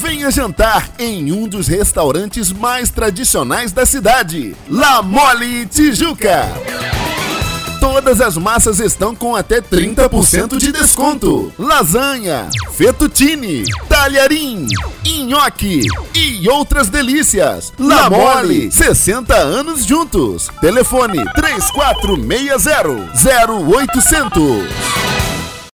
Venha jantar em um dos restaurantes mais tradicionais da cidade, La Mole Tijuca. Todas as massas estão com até 30% de desconto. Lasanha, fettuccine, talharim, nhoque e outras delícias. La Mole, 60 anos juntos. Telefone 3460 0800.